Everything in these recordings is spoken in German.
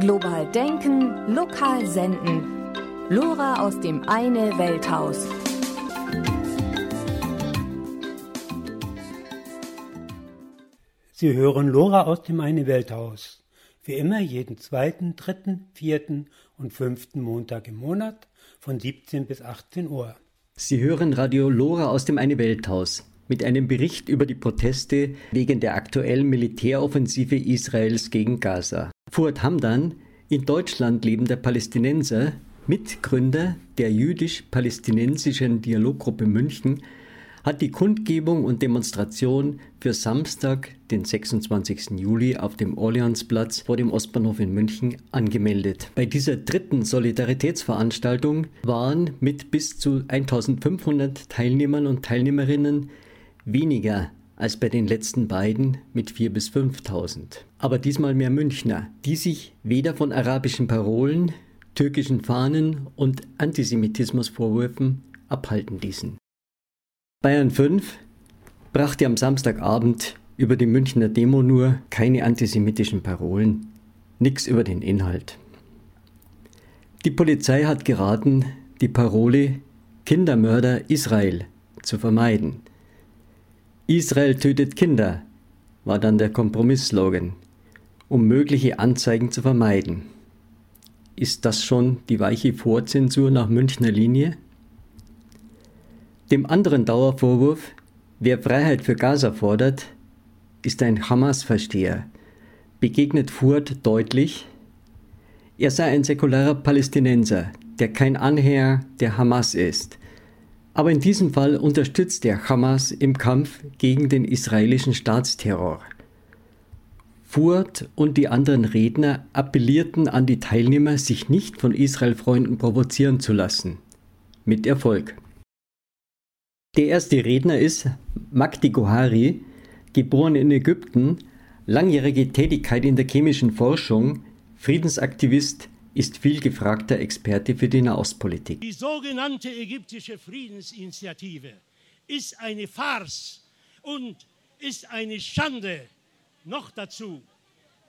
Global denken, lokal senden. Lora aus dem Eine Welthaus. Sie hören Lora aus dem Eine Welthaus. Wie immer jeden zweiten, dritten, vierten und fünften Montag im Monat von 17 bis 18 Uhr. Sie hören Radio Lora aus dem Eine Welthaus mit einem Bericht über die Proteste wegen der aktuellen Militäroffensive Israels gegen Gaza. Fuad Hamdan, in Deutschland lebender Palästinenser, Mitgründer der jüdisch-palästinensischen Dialoggruppe München, hat die Kundgebung und Demonstration für Samstag, den 26. Juli auf dem Orleansplatz vor dem Ostbahnhof in München angemeldet. Bei dieser dritten Solidaritätsveranstaltung waren mit bis zu 1500 Teilnehmern und Teilnehmerinnen weniger als bei den letzten beiden mit 4.000 bis 5.000. Aber diesmal mehr Münchner, die sich weder von arabischen Parolen, türkischen Fahnen und Antisemitismusvorwürfen abhalten ließen. Bayern 5 brachte am Samstagabend über die Münchner Demo nur keine antisemitischen Parolen, nichts über den Inhalt. Die Polizei hat geraten, die Parole Kindermörder Israel zu vermeiden. Israel tötet Kinder war dann der Kompromissslogan, um mögliche Anzeigen zu vermeiden. Ist das schon die weiche Vorzensur nach Münchner Linie? Dem anderen Dauervorwurf, wer Freiheit für Gaza fordert, ist ein Hamas-Versteher, begegnet Furt deutlich, er sei ein säkularer Palästinenser, der kein Anhänger der Hamas ist aber in diesem Fall unterstützt er Hamas im Kampf gegen den israelischen Staatsterror. Furt und die anderen Redner appellierten an die Teilnehmer, sich nicht von Israel-Freunden provozieren zu lassen. Mit Erfolg. Der erste Redner ist Magdi Gohari, geboren in Ägypten, langjährige Tätigkeit in der chemischen Forschung, Friedensaktivist, ist viel gefragter Experte für die Nahostpolitik. Die sogenannte ägyptische Friedensinitiative ist eine Farce und ist eine Schande. Noch dazu,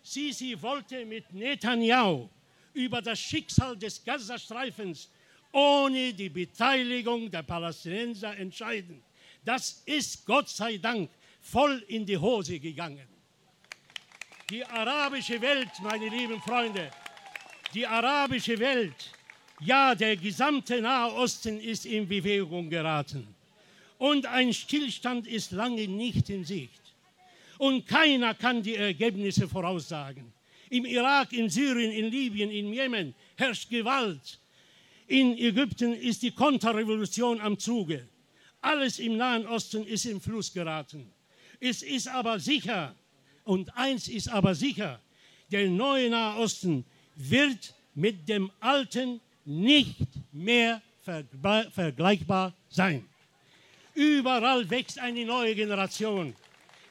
Sisi wollte mit Netanyahu über das Schicksal des Gazastreifens ohne die Beteiligung der Palästinenser entscheiden. Das ist Gott sei Dank voll in die Hose gegangen. Die arabische Welt, meine lieben Freunde, die arabische Welt, ja der gesamte Nahe Osten ist in Bewegung geraten. Und ein Stillstand ist lange nicht in Sicht. Und keiner kann die Ergebnisse voraussagen. Im Irak, in Syrien, in Libyen, in Jemen herrscht Gewalt. In Ägypten ist die Konterrevolution am Zuge. Alles im Nahen Osten ist im Fluss geraten. Es ist aber sicher, und eins ist aber sicher, der neue Nahe Osten wird mit dem alten nicht mehr vergleichbar sein. Überall wächst eine neue Generation,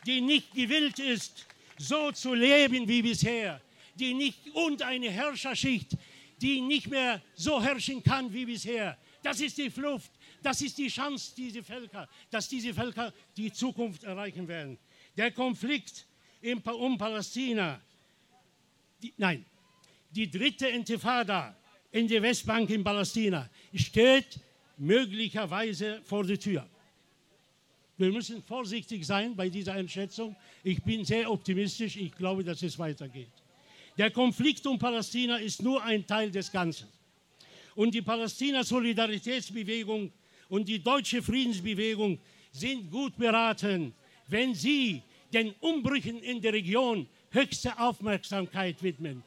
die nicht gewillt ist, so zu leben wie bisher, die nicht und eine Herrscherschicht, die nicht mehr so herrschen kann wie bisher. Das ist die Flucht, das ist die Chance, diese Völker, dass diese Völker die Zukunft erreichen werden. Der Konflikt um Palästina, die, nein, die dritte Intifada in der Westbank in Palästina steht möglicherweise vor der Tür. Wir müssen vorsichtig sein bei dieser Einschätzung. Ich bin sehr optimistisch. Ich glaube, dass es weitergeht. Der Konflikt um Palästina ist nur ein Teil des Ganzen. Und die Palästina-Solidaritätsbewegung und die deutsche Friedensbewegung sind gut beraten, wenn sie den Umbrüchen in der Region höchste Aufmerksamkeit widmen.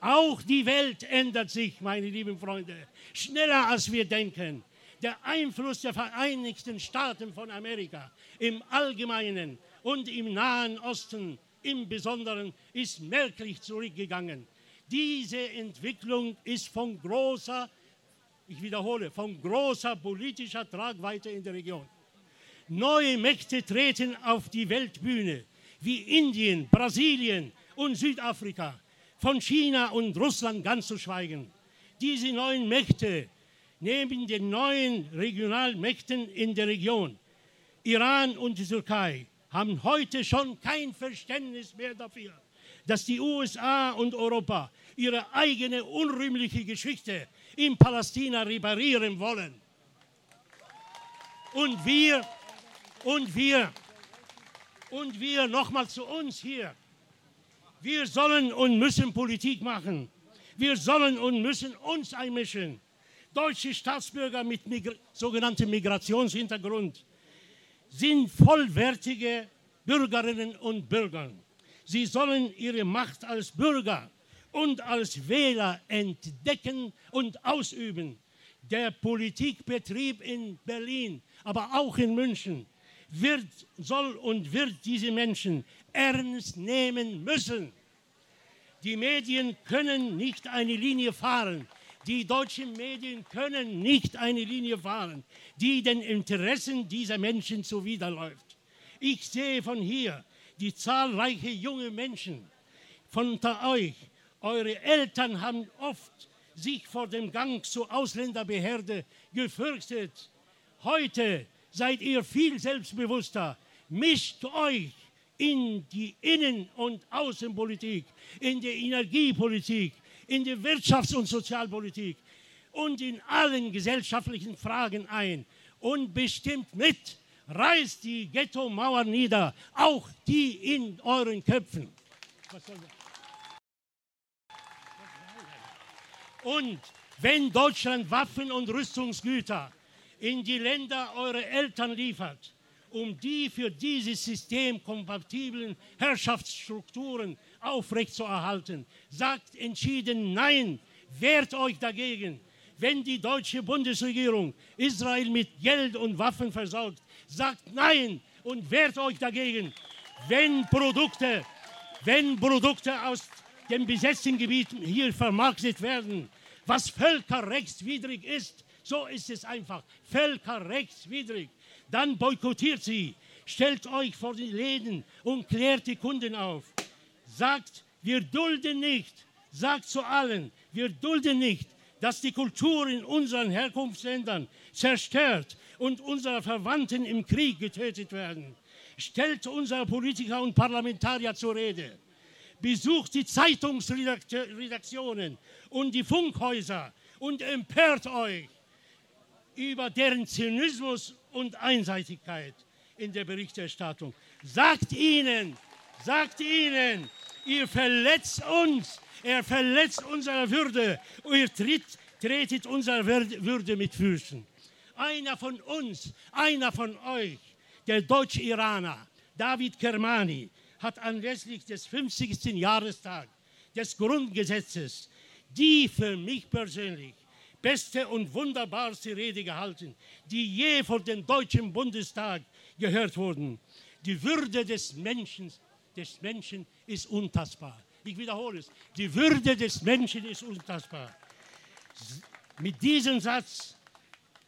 Auch die Welt ändert sich, meine lieben Freunde, schneller als wir denken. Der Einfluss der Vereinigten Staaten von Amerika im Allgemeinen und im Nahen Osten im Besonderen ist merklich zurückgegangen. Diese Entwicklung ist von großer, ich wiederhole, von großer politischer Tragweite in der Region. Neue Mächte treten auf die Weltbühne, wie Indien, Brasilien und Südafrika von China und Russland ganz zu schweigen. Diese neuen Mächte neben den neuen Regionalmächten in der Region, Iran und die Türkei, haben heute schon kein Verständnis mehr dafür, dass die USA und Europa ihre eigene unrühmliche Geschichte in Palästina reparieren wollen. Und wir, und wir, und wir nochmal zu uns hier. Wir sollen und müssen Politik machen. Wir sollen und müssen uns einmischen. Deutsche Staatsbürger mit Migra sogenanntem Migrationshintergrund sind vollwertige Bürgerinnen und Bürger. Sie sollen ihre Macht als Bürger und als Wähler entdecken und ausüben. Der Politikbetrieb in Berlin, aber auch in München, wird, soll und wird diese Menschen ernst nehmen müssen. Die Medien können nicht eine Linie fahren. Die deutschen Medien können nicht eine Linie fahren, die den Interessen dieser Menschen zuwiderläuft. Ich sehe von hier die zahlreichen junge Menschen von unter euch. Eure Eltern haben oft sich vor dem Gang zur Ausländerbehörde gefürchtet. Heute seid ihr viel selbstbewusster. Mischt euch in die Innen- und Außenpolitik, in die Energiepolitik, in die Wirtschafts- und Sozialpolitik und in allen gesellschaftlichen Fragen ein und bestimmt mit, reißt die Ghetto-Mauer nieder, auch die in euren Köpfen. Und wenn Deutschland Waffen und Rüstungsgüter in die Länder eurer Eltern liefert, um die für dieses System kompatiblen Herrschaftsstrukturen aufrechtzuerhalten, sagt entschieden Nein, wehrt euch dagegen. Wenn die deutsche Bundesregierung Israel mit Geld und Waffen versorgt, sagt Nein und wehrt euch dagegen. Wenn Produkte, wenn Produkte aus den besetzten Gebieten hier vermarktet werden, was völkerrechtswidrig ist, so ist es einfach völkerrechtswidrig. Dann boykottiert sie, stellt euch vor die Läden und klärt die Kunden auf. Sagt, wir dulden nicht, sagt zu allen, wir dulden nicht, dass die Kultur in unseren Herkunftsländern zerstört und unsere Verwandten im Krieg getötet werden. Stellt unsere Politiker und Parlamentarier zur Rede. Besucht die Zeitungsredaktionen und die Funkhäuser und empört euch über deren Zynismus und Einseitigkeit in der Berichterstattung. Sagt ihnen, sagt ihnen, ihr verletzt uns, er verletzt unsere Würde, ihr tritt, tretet unsere Würde mit Füßen. Einer von uns, einer von euch, der Deutsch-Iraner, David Kermani, hat anlässlich des 50. Jahrestags des Grundgesetzes die für mich persönlich beste und wunderbarste Rede gehalten, die je vor dem Deutschen Bundestag gehört wurden. Die Würde des Menschen, des Menschen ist untastbar. Ich wiederhole es. Die Würde des Menschen ist untastbar. Mit diesem Satz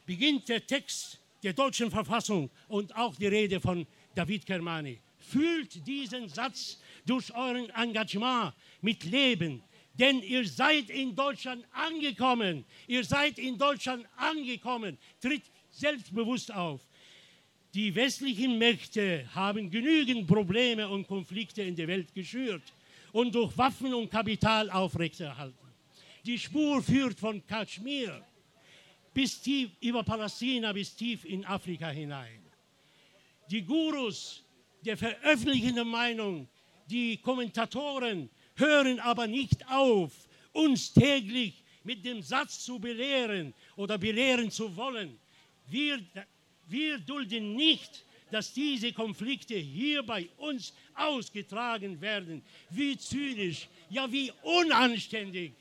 beginnt der Text der deutschen Verfassung und auch die Rede von David Kermani. Fühlt diesen Satz durch euren Engagement mit Leben, denn ihr seid in Deutschland angekommen. Ihr seid in Deutschland angekommen. Tritt selbstbewusst auf. Die westlichen Mächte haben genügend Probleme und Konflikte in der Welt geschürt und durch Waffen und Kapital aufrechterhalten. Die Spur führt von Kaschmir bis tief über Palästina bis tief in Afrika hinein. Die Gurus der veröffentlichten Meinung, die Kommentatoren, hören aber nicht auf, uns täglich mit dem Satz zu belehren oder belehren zu wollen. Wir, wir dulden nicht, dass diese Konflikte hier bei uns ausgetragen werden. Wie zynisch, ja wie unanständig.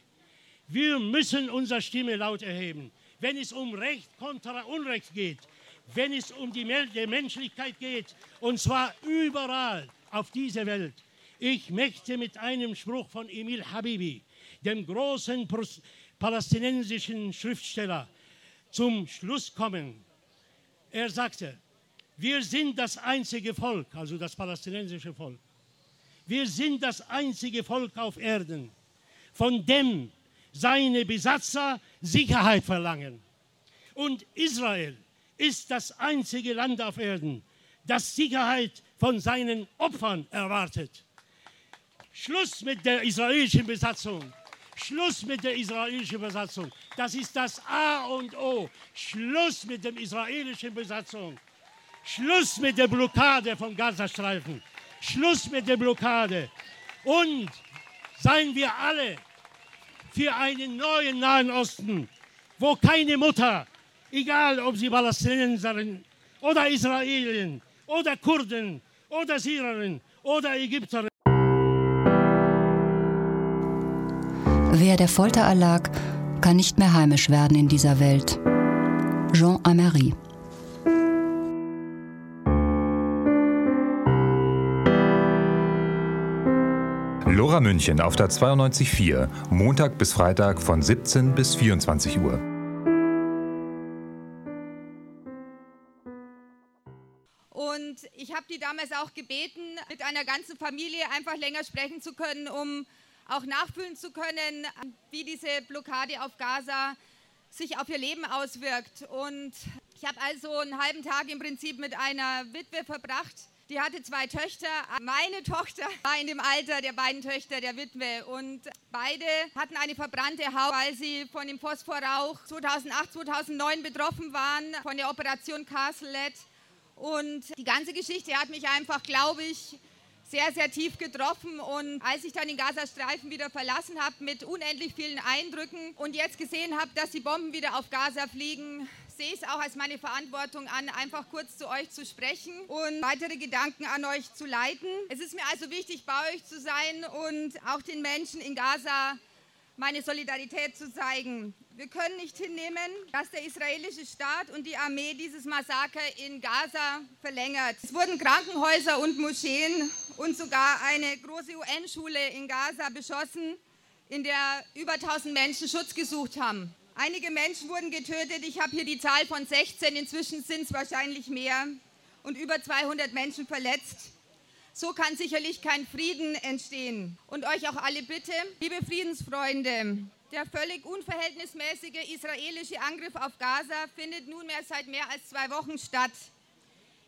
Wir müssen unsere Stimme laut erheben. Wenn es um Recht kontra Unrecht geht, wenn es um die Menschlichkeit geht, und zwar überall auf dieser Welt, ich möchte mit einem Spruch von Emil Habibi, dem großen palästinensischen Schriftsteller, zum Schluss kommen. Er sagte, wir sind das einzige Volk, also das palästinensische Volk. Wir sind das einzige Volk auf Erden, von dem seine Besatzer Sicherheit verlangen. Und Israel ist das einzige Land auf Erden, das Sicherheit von seinen Opfern erwartet. Schluss mit der israelischen Besatzung. Schluss mit der israelischen Besatzung. Das ist das A und O. Schluss mit der israelischen Besatzung. Schluss mit der Blockade vom Gazastreifen. Schluss mit der Blockade. Und seien wir alle für einen neuen Nahen Osten, wo keine Mutter, egal ob sie Palästinenserin oder Israelin oder Kurden oder Syrerin oder Ägypterin, Wer der Folter erlag, kann nicht mehr heimisch werden in dieser Welt. Jean Amery Lora München auf der 92.4, Montag bis Freitag von 17 bis 24 Uhr. Und ich habe die damals auch gebeten, mit einer ganzen Familie einfach länger sprechen zu können, um auch nachfühlen zu können, wie diese Blockade auf Gaza sich auf ihr Leben auswirkt. Und ich habe also einen halben Tag im Prinzip mit einer Witwe verbracht. Die hatte zwei Töchter. Meine Tochter war in dem Alter der beiden Töchter der Witwe und beide hatten eine verbrannte Haut, weil sie von dem Phosphorrauch 2008, 2009 betroffen waren, von der Operation Castlelet. Und die ganze Geschichte hat mich einfach, glaube ich, sehr, sehr tief getroffen. Und als ich dann den Gazastreifen wieder verlassen habe mit unendlich vielen Eindrücken und jetzt gesehen habe, dass die Bomben wieder auf Gaza fliegen, sehe ich es auch als meine Verantwortung an, einfach kurz zu euch zu sprechen und weitere Gedanken an euch zu leiten. Es ist mir also wichtig, bei euch zu sein und auch den Menschen in Gaza meine Solidarität zu zeigen. Wir können nicht hinnehmen, dass der israelische Staat und die Armee dieses Massaker in Gaza verlängert. Es wurden Krankenhäuser und Moscheen und sogar eine große UN-Schule in Gaza beschossen, in der über 1000 Menschen Schutz gesucht haben. Einige Menschen wurden getötet. Ich habe hier die Zahl von 16. Inzwischen sind es wahrscheinlich mehr. Und über 200 Menschen verletzt. So kann sicherlich kein Frieden entstehen. Und euch auch alle bitte, liebe Friedensfreunde, der völlig unverhältnismäßige israelische Angriff auf Gaza findet nunmehr seit mehr als zwei Wochen statt.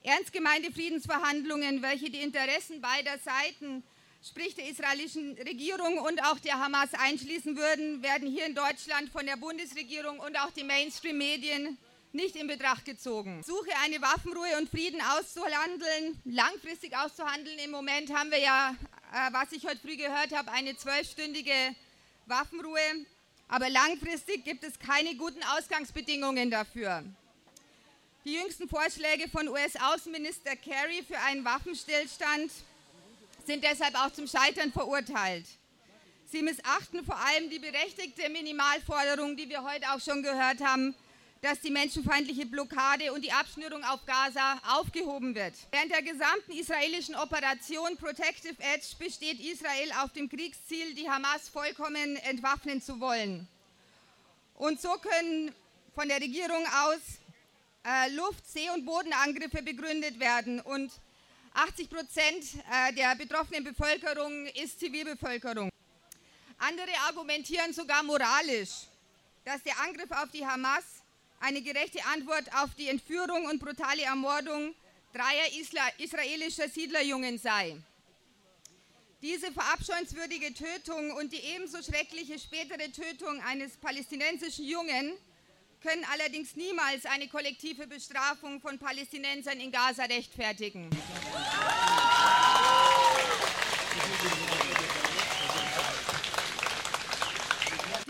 Ernst gemeinte Friedensverhandlungen, welche die Interessen beider Seiten, sprich der israelischen Regierung und auch der Hamas einschließen würden, werden hier in Deutschland von der Bundesregierung und auch den Mainstream-Medien nicht in Betracht gezogen. Suche eine Waffenruhe und Frieden auszuhandeln, langfristig auszuhandeln. Im Moment haben wir ja, äh, was ich heute früh gehört habe, eine zwölfstündige Waffenruhe. Aber langfristig gibt es keine guten Ausgangsbedingungen dafür. Die jüngsten Vorschläge von US-Außenminister Kerry für einen Waffenstillstand sind deshalb auch zum Scheitern verurteilt. Sie missachten vor allem die berechtigte Minimalforderung, die wir heute auch schon gehört haben, dass die menschenfeindliche Blockade und die Abschnürung auf Gaza aufgehoben wird. Während der gesamten israelischen Operation Protective Edge besteht Israel auf dem Kriegsziel, die Hamas vollkommen entwaffnen zu wollen. Und so können von der Regierung aus äh, Luft-, See- und Bodenangriffe begründet werden. Und 80 Prozent äh, der betroffenen Bevölkerung ist Zivilbevölkerung. Andere argumentieren sogar moralisch, dass der Angriff auf die Hamas eine gerechte Antwort auf die Entführung und brutale Ermordung dreier Isla israelischer Siedlerjungen sei. Diese verabscheuenswürdige Tötung und die ebenso schreckliche spätere Tötung eines palästinensischen Jungen können allerdings niemals eine kollektive Bestrafung von Palästinensern in Gaza rechtfertigen. Die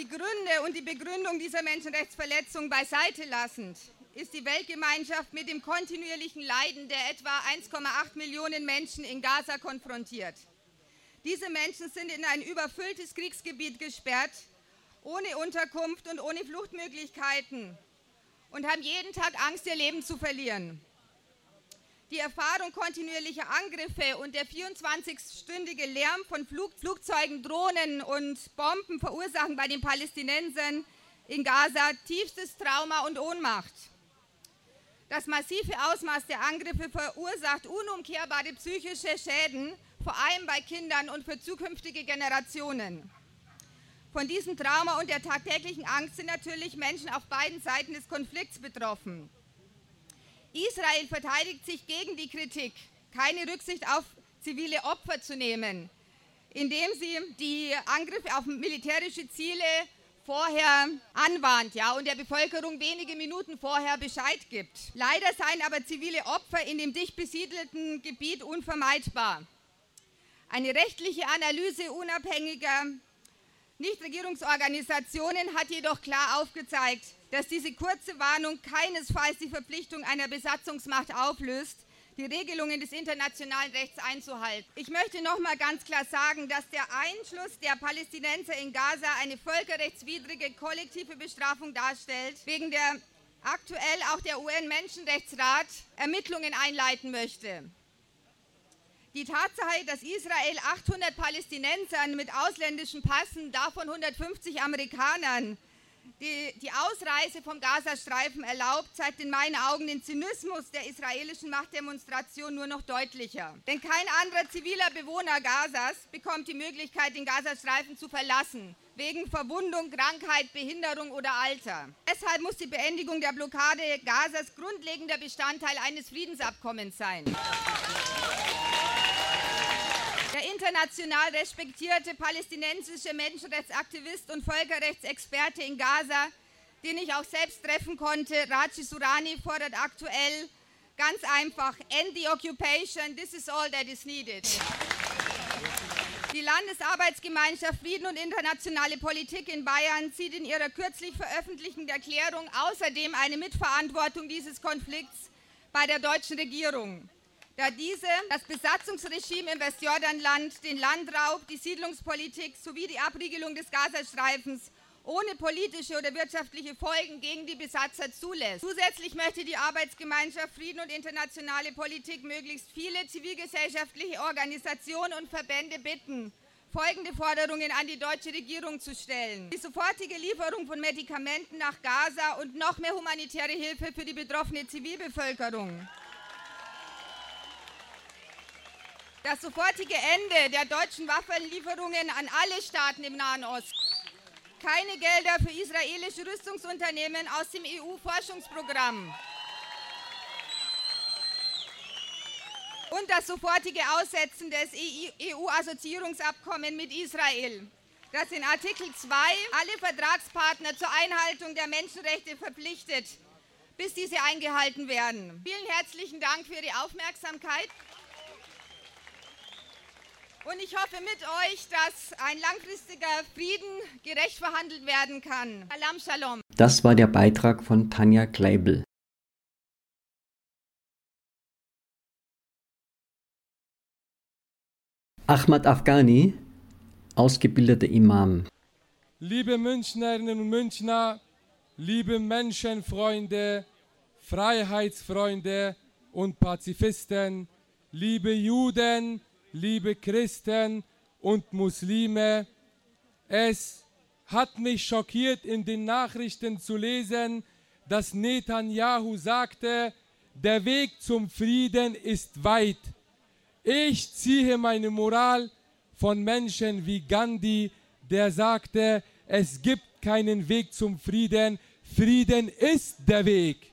Gründe und die Begründung dieser Menschenrechtsverletzung beiseite lassend, ist die Weltgemeinschaft mit dem kontinuierlichen Leiden der etwa 1,8 Millionen Menschen in Gaza konfrontiert. Diese Menschen sind in ein überfülltes Kriegsgebiet gesperrt ohne Unterkunft und ohne Fluchtmöglichkeiten und haben jeden Tag Angst, ihr Leben zu verlieren. Die Erfahrung kontinuierlicher Angriffe und der 24-stündige Lärm von Flug Flugzeugen, Drohnen und Bomben verursachen bei den Palästinensern in Gaza tiefstes Trauma und Ohnmacht. Das massive Ausmaß der Angriffe verursacht unumkehrbare psychische Schäden, vor allem bei Kindern und für zukünftige Generationen. Von diesem Trauma und der tagtäglichen Angst sind natürlich Menschen auf beiden Seiten des Konflikts betroffen. Israel verteidigt sich gegen die Kritik, keine Rücksicht auf zivile Opfer zu nehmen. indem sie die Angriffe auf militärische Ziele vorher anwarnt ja, und der Bevölkerung wenige Minuten vorher Bescheid gibt. Leider seien aber zivile Opfer in dem dicht besiedelten Gebiet unvermeidbar. Eine rechtliche Analyse unabhängiger Nichtregierungsorganisationen hat jedoch klar aufgezeigt, dass diese kurze Warnung keinesfalls die Verpflichtung einer Besatzungsmacht auflöst, die Regelungen des internationalen Rechts einzuhalten. Ich möchte noch mal ganz klar sagen, dass der Einschluss der Palästinenser in Gaza eine völkerrechtswidrige kollektive Bestrafung darstellt, wegen der aktuell auch der UN-Menschenrechtsrat Ermittlungen einleiten möchte. Die Tatsache, dass Israel 800 Palästinensern mit ausländischen Passen, davon 150 Amerikanern, die, die Ausreise vom Gazastreifen erlaubt, zeigt in meinen Augen den Zynismus der israelischen Machtdemonstration nur noch deutlicher. Denn kein anderer ziviler Bewohner Gazas bekommt die Möglichkeit, den Gazastreifen zu verlassen, wegen Verwundung, Krankheit, Behinderung oder Alter. Deshalb muss die Beendigung der Blockade Gazas grundlegender Bestandteil eines Friedensabkommens sein. Der international respektierte palästinensische Menschenrechtsaktivist und Völkerrechtsexperte in Gaza, den ich auch selbst treffen konnte, Raji Surani, fordert aktuell ganz einfach, end the occupation, this is all that is needed. Die Landesarbeitsgemeinschaft Frieden und internationale Politik in Bayern sieht in ihrer kürzlich veröffentlichten Erklärung außerdem eine Mitverantwortung dieses Konflikts bei der deutschen Regierung da diese das Besatzungsregime im Westjordanland, den Landraub, die Siedlungspolitik sowie die Abriegelung des Gazastreifens ohne politische oder wirtschaftliche Folgen gegen die Besatzer zulässt. Zusätzlich möchte die Arbeitsgemeinschaft Frieden und internationale Politik möglichst viele zivilgesellschaftliche Organisationen und Verbände bitten, folgende Forderungen an die deutsche Regierung zu stellen. Die sofortige Lieferung von Medikamenten nach Gaza und noch mehr humanitäre Hilfe für die betroffene Zivilbevölkerung. Das sofortige Ende der deutschen Waffenlieferungen an alle Staaten im Nahen Osten, keine Gelder für israelische Rüstungsunternehmen aus dem EU-Forschungsprogramm und das sofortige Aussetzen des EU-Assoziierungsabkommens mit Israel, das in Artikel 2 alle Vertragspartner zur Einhaltung der Menschenrechte verpflichtet, bis diese eingehalten werden. Vielen herzlichen Dank für Ihre Aufmerksamkeit. Und ich hoffe mit euch, dass ein langfristiger Frieden gerecht verhandelt werden kann. Salam Shalom. Das war der Beitrag von Tanja Kleibel. Ahmad Afghani, ausgebildeter Imam. Liebe Münchnerinnen und Münchner, liebe Menschenfreunde, Freiheitsfreunde und Pazifisten, liebe Juden, liebe Christen und Muslime, es hat mich schockiert in den Nachrichten zu lesen, dass Netanyahu sagte, der Weg zum Frieden ist weit. Ich ziehe meine Moral von Menschen wie Gandhi, der sagte, es gibt keinen Weg zum Frieden, Frieden ist der Weg.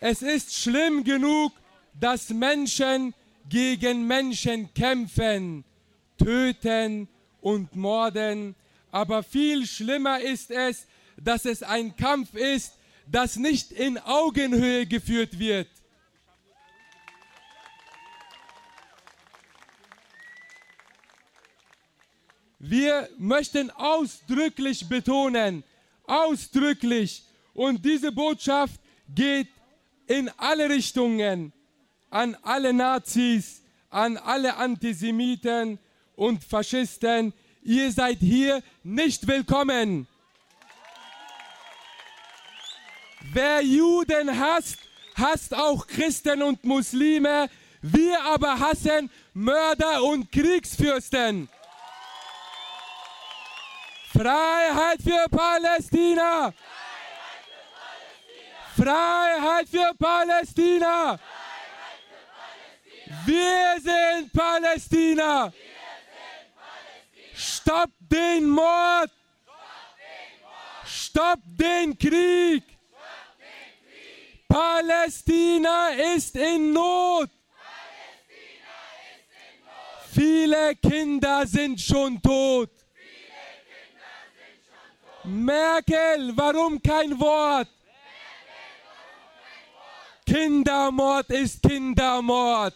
Es ist schlimm genug, dass Menschen gegen Menschen kämpfen, töten und morden. Aber viel schlimmer ist es, dass es ein Kampf ist, das nicht in Augenhöhe geführt wird. Wir möchten ausdrücklich betonen, ausdrücklich, und diese Botschaft geht in alle Richtungen, an alle Nazis, an alle Antisemiten und Faschisten. Ihr seid hier nicht willkommen. Wer Juden hasst, hasst auch Christen und Muslime. Wir aber hassen Mörder und Kriegsfürsten. Freiheit für Palästina! Freiheit für Palästina! Wir sind Palästina! Stopp den Mord! Stopp den Krieg! Palästina ist in Not. Viele Kinder sind schon tot. Merkel, warum kein Wort? Kindermord ist Kindermord.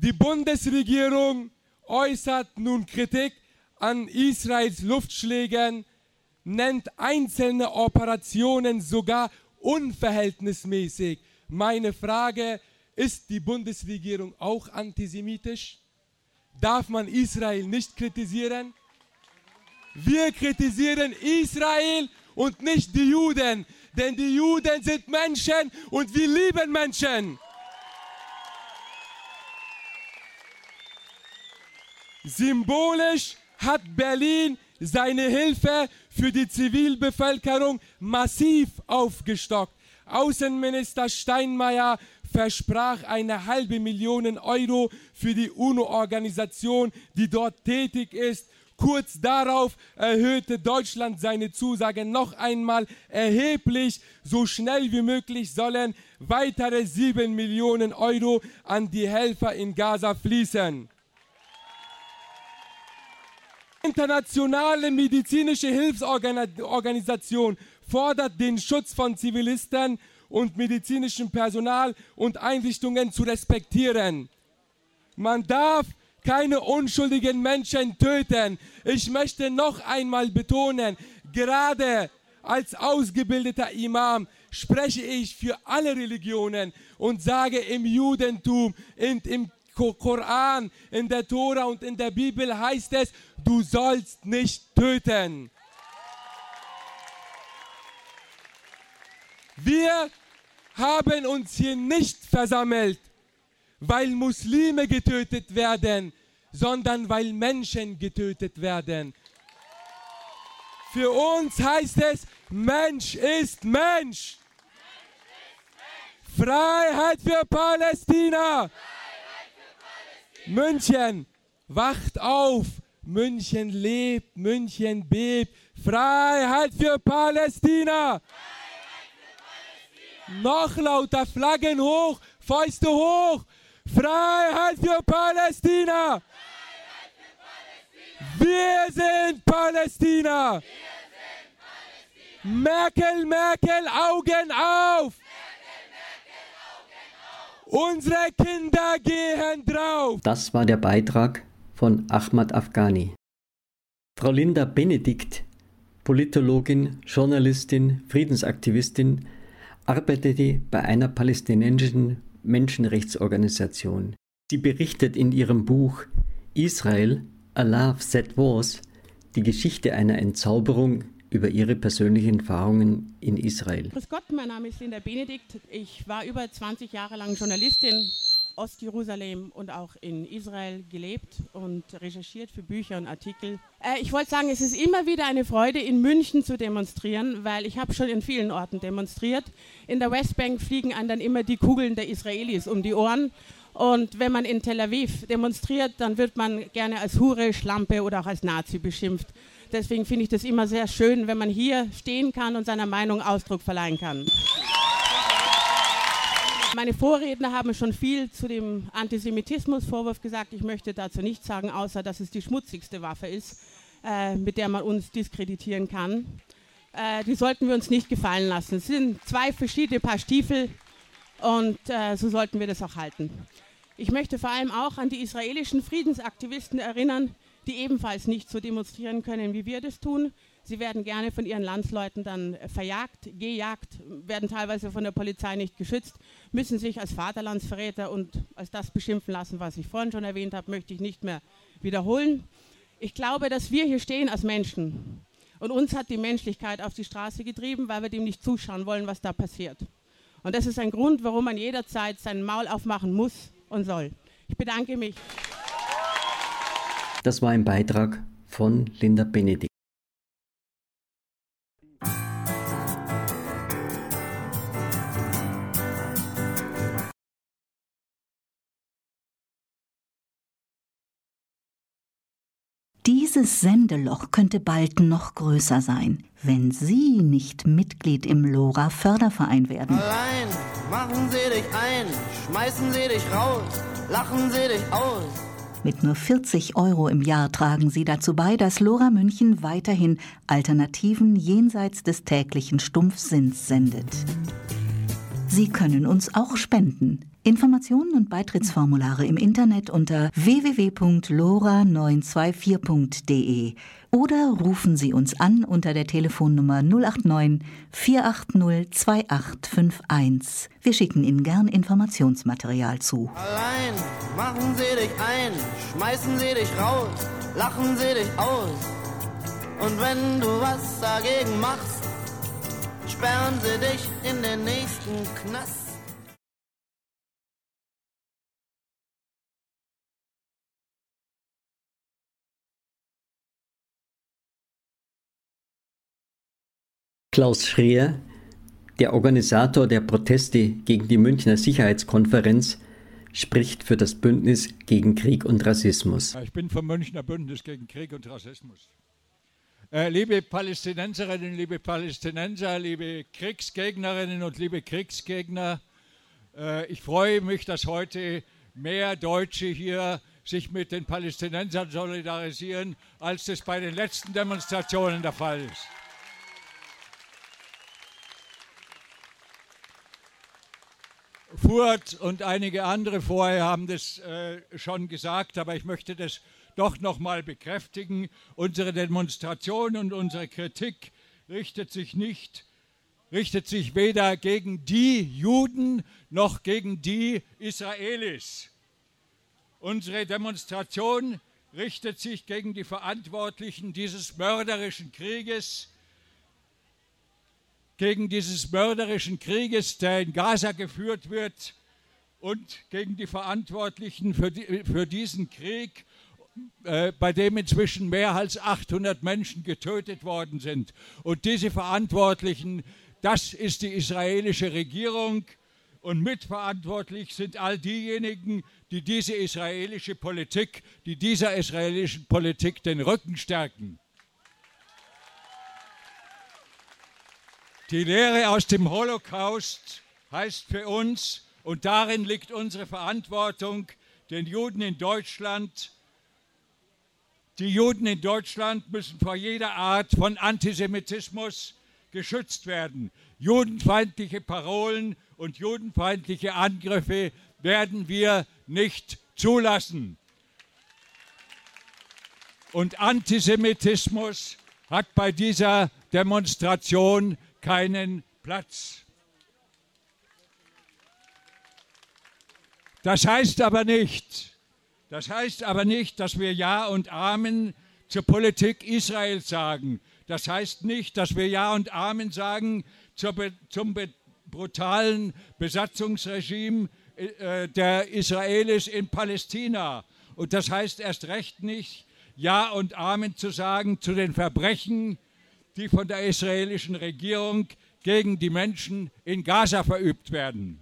Die Bundesregierung äußert nun Kritik an Israels Luftschlägen, nennt einzelne Operationen sogar unverhältnismäßig. Meine Frage, ist die Bundesregierung auch antisemitisch? Darf man Israel nicht kritisieren? Wir kritisieren Israel und nicht die Juden, denn die Juden sind Menschen und wir lieben Menschen. Symbolisch hat Berlin seine Hilfe für die Zivilbevölkerung massiv aufgestockt. Außenminister Steinmeier versprach eine halbe Million Euro für die UNO-Organisation, die dort tätig ist. Kurz darauf erhöhte Deutschland seine Zusage noch einmal erheblich. So schnell wie möglich sollen weitere sieben Millionen Euro an die Helfer in Gaza fließen. Internationale medizinische Hilfsorganisation fordert den Schutz von Zivilisten und medizinischem Personal und Einrichtungen zu respektieren. Man darf keine unschuldigen Menschen töten. Ich möchte noch einmal betonen, gerade als ausgebildeter Imam spreche ich für alle Religionen und sage im Judentum und im Koran, in der Tora und in der Bibel heißt es, du sollst nicht töten. Wir haben uns hier nicht versammelt, weil Muslime getötet werden, sondern weil Menschen getötet werden. Für uns heißt es, Mensch ist Mensch. Freiheit für Palästina. München, wacht auf. München lebt, München bebt. Freiheit für Palästina. Noch lauter Flaggen hoch, Fäuste hoch. Freiheit für Palästina. Wir sind Palästina. Merkel, Merkel, Augen auf. Unsere Kinder gehen drauf. Das war der Beitrag von Ahmad Afghani. Frau Linda Benedikt, Politologin, Journalistin, Friedensaktivistin, arbeitete bei einer palästinensischen Menschenrechtsorganisation. Sie berichtet in ihrem Buch Israel, A Love That Was, die Geschichte einer Entzauberung über ihre persönlichen Erfahrungen in Israel. Grüß Gott, mein Name ist Linda Benedikt. Ich war über 20 Jahre lang Journalistin Ostjerusalem und auch in Israel gelebt und recherchiert für Bücher und Artikel. Äh, ich wollte sagen, es ist immer wieder eine Freude, in München zu demonstrieren, weil ich habe schon in vielen Orten demonstriert. In der Westbank fliegen einem dann immer die Kugeln der Israelis um die Ohren. Und wenn man in Tel Aviv demonstriert, dann wird man gerne als Hure, Schlampe oder auch als Nazi beschimpft. Deswegen finde ich das immer sehr schön, wenn man hier stehen kann und seiner Meinung Ausdruck verleihen kann. Meine Vorredner haben schon viel zu dem Antisemitismusvorwurf gesagt. Ich möchte dazu nichts sagen, außer dass es die schmutzigste Waffe ist, äh, mit der man uns diskreditieren kann. Äh, die sollten wir uns nicht gefallen lassen. Es sind zwei verschiedene Paar Stiefel und äh, so sollten wir das auch halten. Ich möchte vor allem auch an die israelischen Friedensaktivisten erinnern, die ebenfalls nicht so demonstrieren können, wie wir das tun. Sie werden gerne von ihren Landsleuten dann verjagt, gejagt, werden teilweise von der Polizei nicht geschützt, müssen sich als Vaterlandsverräter und als das beschimpfen lassen, was ich vorhin schon erwähnt habe, möchte ich nicht mehr wiederholen. Ich glaube, dass wir hier stehen als Menschen und uns hat die Menschlichkeit auf die Straße getrieben, weil wir dem nicht zuschauen wollen, was da passiert. Und das ist ein Grund, warum man jederzeit sein Maul aufmachen muss und soll. Ich bedanke mich. Das war ein Beitrag von Linda Benedikt. Dieses Sendeloch könnte bald noch größer sein, wenn Sie nicht Mitglied im LoRa Förderverein werden. Allein machen Sie dich ein, schmeißen Sie dich raus, lachen Sie dich aus. Mit nur 40 Euro im Jahr tragen Sie dazu bei, dass Lora München weiterhin Alternativen jenseits des täglichen Stumpfsinns sendet. Sie können uns auch spenden. Informationen und Beitrittsformulare im Internet unter www.lora924.de oder rufen Sie uns an unter der Telefonnummer 089 480 2851. Wir schicken Ihnen gern Informationsmaterial zu. Allein machen Sie dich ein, schmeißen Sie dich raus, lachen Sie dich aus. Und wenn du was dagegen machst, sperren Sie dich in den nächsten Knast. Klaus Schreer, der Organisator der Proteste gegen die Münchner Sicherheitskonferenz, spricht für das Bündnis gegen Krieg und Rassismus. Ich bin vom Münchner Bündnis gegen Krieg und Rassismus. Äh, liebe Palästinenserinnen, liebe Palästinenser, liebe Kriegsgegnerinnen und liebe Kriegsgegner, äh, ich freue mich, dass heute mehr Deutsche hier sich mit den Palästinensern solidarisieren, als das bei den letzten Demonstrationen der Fall ist. Furt und einige andere vorher haben das äh, schon gesagt, aber ich möchte das doch noch mal bekräftigen. Unsere Demonstration und unsere Kritik richtet sich nicht, richtet sich weder gegen die Juden noch gegen die Israelis. Unsere Demonstration richtet sich gegen die Verantwortlichen dieses mörderischen Krieges, gegen dieses mörderischen Krieges, der in Gaza geführt wird und gegen die Verantwortlichen für, die, für diesen Krieg, äh, bei dem inzwischen mehr als 800 Menschen getötet worden sind. Und diese Verantwortlichen, das ist die israelische Regierung. Und mitverantwortlich sind all diejenigen, die diese israelische Politik, die dieser israelischen Politik den Rücken stärken. Die Lehre aus dem Holocaust heißt für uns, und darin liegt unsere Verantwortung, den Juden in Deutschland, die Juden in Deutschland müssen vor jeder Art von Antisemitismus geschützt werden. Judenfeindliche Parolen und judenfeindliche Angriffe werden wir nicht zulassen. Und Antisemitismus hat bei dieser Demonstration keinen Platz. Das heißt aber nicht, das heißt aber nicht, dass wir Ja und Amen zur Politik Israels sagen. Das heißt nicht, dass wir Ja und Amen sagen zur, zum brutalen Besatzungsregime äh, der Israelis in Palästina. Und das heißt erst recht nicht, Ja und Amen zu sagen zu den Verbrechen, die von der israelischen Regierung gegen die Menschen in Gaza verübt werden.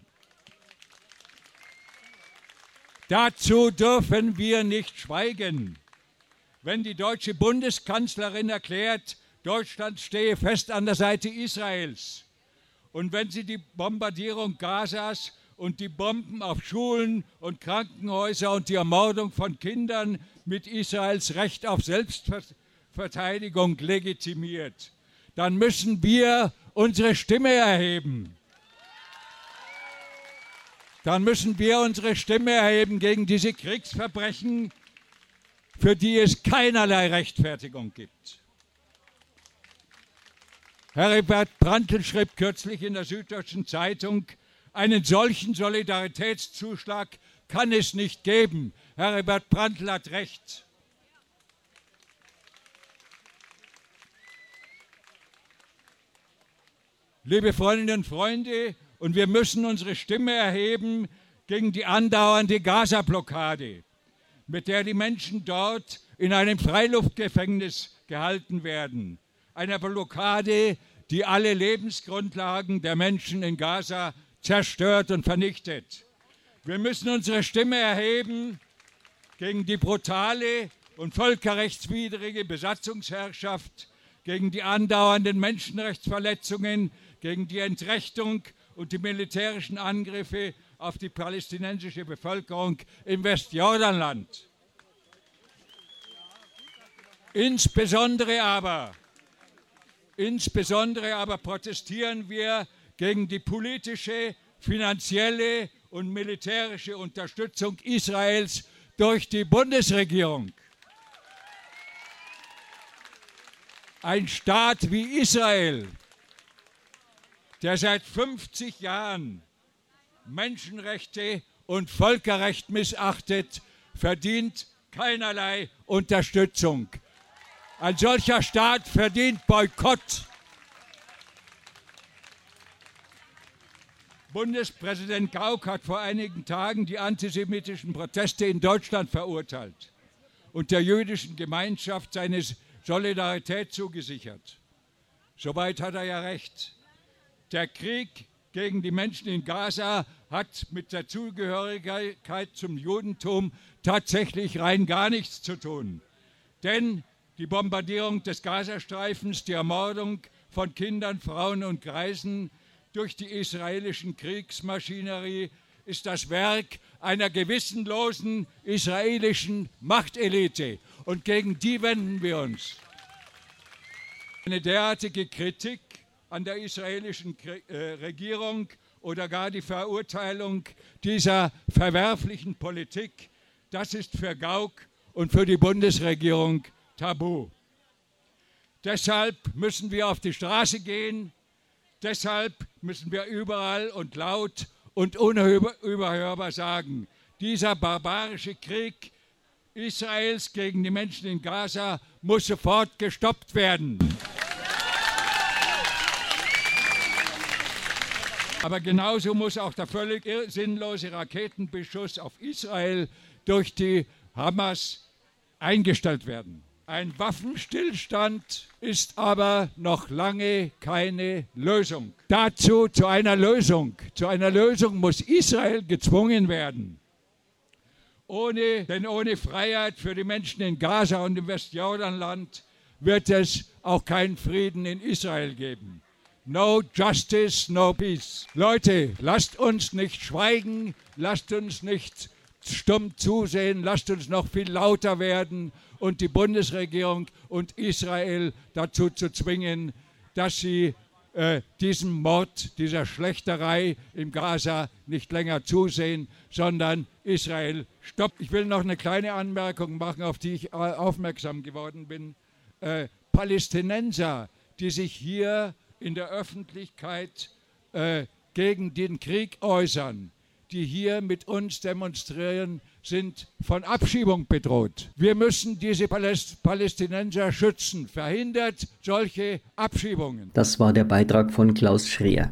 Dazu dürfen wir nicht schweigen. Wenn die deutsche Bundeskanzlerin erklärt, Deutschland stehe fest an der Seite Israels, und wenn sie die Bombardierung Gazas und die Bomben auf Schulen und Krankenhäuser und die Ermordung von Kindern mit Israels Recht auf Selbstverteidigung Verteidigung legitimiert, dann müssen wir unsere Stimme erheben. Dann müssen wir unsere Stimme erheben gegen diese Kriegsverbrechen, für die es keinerlei Rechtfertigung gibt. Heribert Brandl schrieb kürzlich in der Süddeutschen Zeitung, einen solchen Solidaritätszuschlag kann es nicht geben. Heribert Brandl hat recht. Liebe Freundinnen und Freunde, und wir müssen unsere Stimme erheben gegen die andauernde Gaza-Blockade, mit der die Menschen dort in einem Freiluftgefängnis gehalten werden. Einer Blockade, die alle Lebensgrundlagen der Menschen in Gaza zerstört und vernichtet. Wir müssen unsere Stimme erheben gegen die brutale und völkerrechtswidrige Besatzungsherrschaft, gegen die andauernden Menschenrechtsverletzungen, gegen die Entrechtung und die militärischen Angriffe auf die palästinensische Bevölkerung im Westjordanland. Insbesondere aber, insbesondere aber protestieren wir gegen die politische, finanzielle und militärische Unterstützung Israels durch die Bundesregierung. Ein Staat wie Israel, der seit 50 Jahren Menschenrechte und Völkerrecht missachtet, verdient keinerlei Unterstützung. Ein solcher Staat verdient Boykott. Bundespräsident Gauck hat vor einigen Tagen die antisemitischen Proteste in Deutschland verurteilt und der jüdischen Gemeinschaft seine Solidarität zugesichert. Soweit hat er ja recht. Der Krieg gegen die Menschen in Gaza hat mit der Zugehörigkeit zum Judentum tatsächlich rein gar nichts zu tun. Denn die Bombardierung des Gazastreifens, die Ermordung von Kindern, Frauen und Greisen durch die israelischen Kriegsmaschinerie ist das Werk einer gewissenlosen israelischen Machtelite. Und gegen die wenden wir uns. Eine derartige Kritik an der israelischen äh, Regierung oder gar die Verurteilung dieser verwerflichen Politik, das ist für Gauck und für die Bundesregierung tabu. Deshalb müssen wir auf die Straße gehen, deshalb müssen wir überall und laut und unüberhörbar sagen, dieser barbarische Krieg Israels gegen die Menschen in Gaza muss sofort gestoppt werden. Aber genauso muss auch der völlig sinnlose Raketenbeschuss auf Israel durch die Hamas eingestellt werden. Ein Waffenstillstand ist aber noch lange keine Lösung. Dazu, zu einer Lösung, zu einer Lösung muss Israel gezwungen werden. Ohne, denn ohne Freiheit für die Menschen in Gaza und im Westjordanland wird es auch keinen Frieden in Israel geben. No justice, no peace. Leute, lasst uns nicht schweigen, lasst uns nicht stumm zusehen, lasst uns noch viel lauter werden und die Bundesregierung und Israel dazu zu zwingen, dass sie äh, diesem Mord, dieser Schlechterei im Gaza nicht länger zusehen, sondern Israel stoppt. Ich will noch eine kleine Anmerkung machen, auf die ich äh, aufmerksam geworden bin. Äh, Palästinenser, die sich hier in der Öffentlichkeit äh, gegen den Krieg äußern, die hier mit uns demonstrieren, sind von Abschiebung bedroht. Wir müssen diese Paläst Palästinenser schützen. Verhindert solche Abschiebungen. Das war der Beitrag von Klaus Schreer.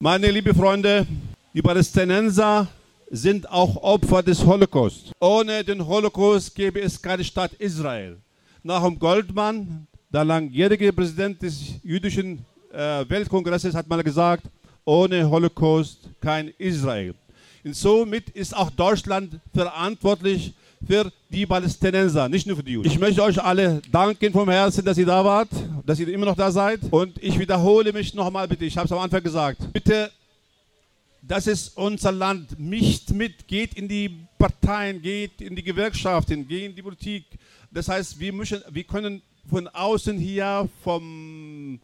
Meine lieben Freunde, die Palästinenser sind auch Opfer des Holocaust. Ohne den Holocaust gäbe es keine Stadt Israel. Nach dem Goldmann, der langjährige Präsident des jüdischen äh, Weltkongresses, hat mal gesagt, ohne Holocaust kein Israel. Und somit ist auch Deutschland verantwortlich für die Palästinenser, nicht nur für die Juden. Ich möchte euch alle danken vom Herzen, dass ihr da wart, dass ihr immer noch da seid. Und ich wiederhole mich nochmal bitte, ich habe es am Anfang gesagt. Bitte, das ist unser Land. Mischt mit, geht in die Parteien, geht in die Gewerkschaften, geht in die Politik. Das heißt, wir, müssen, wir können von außen hier vom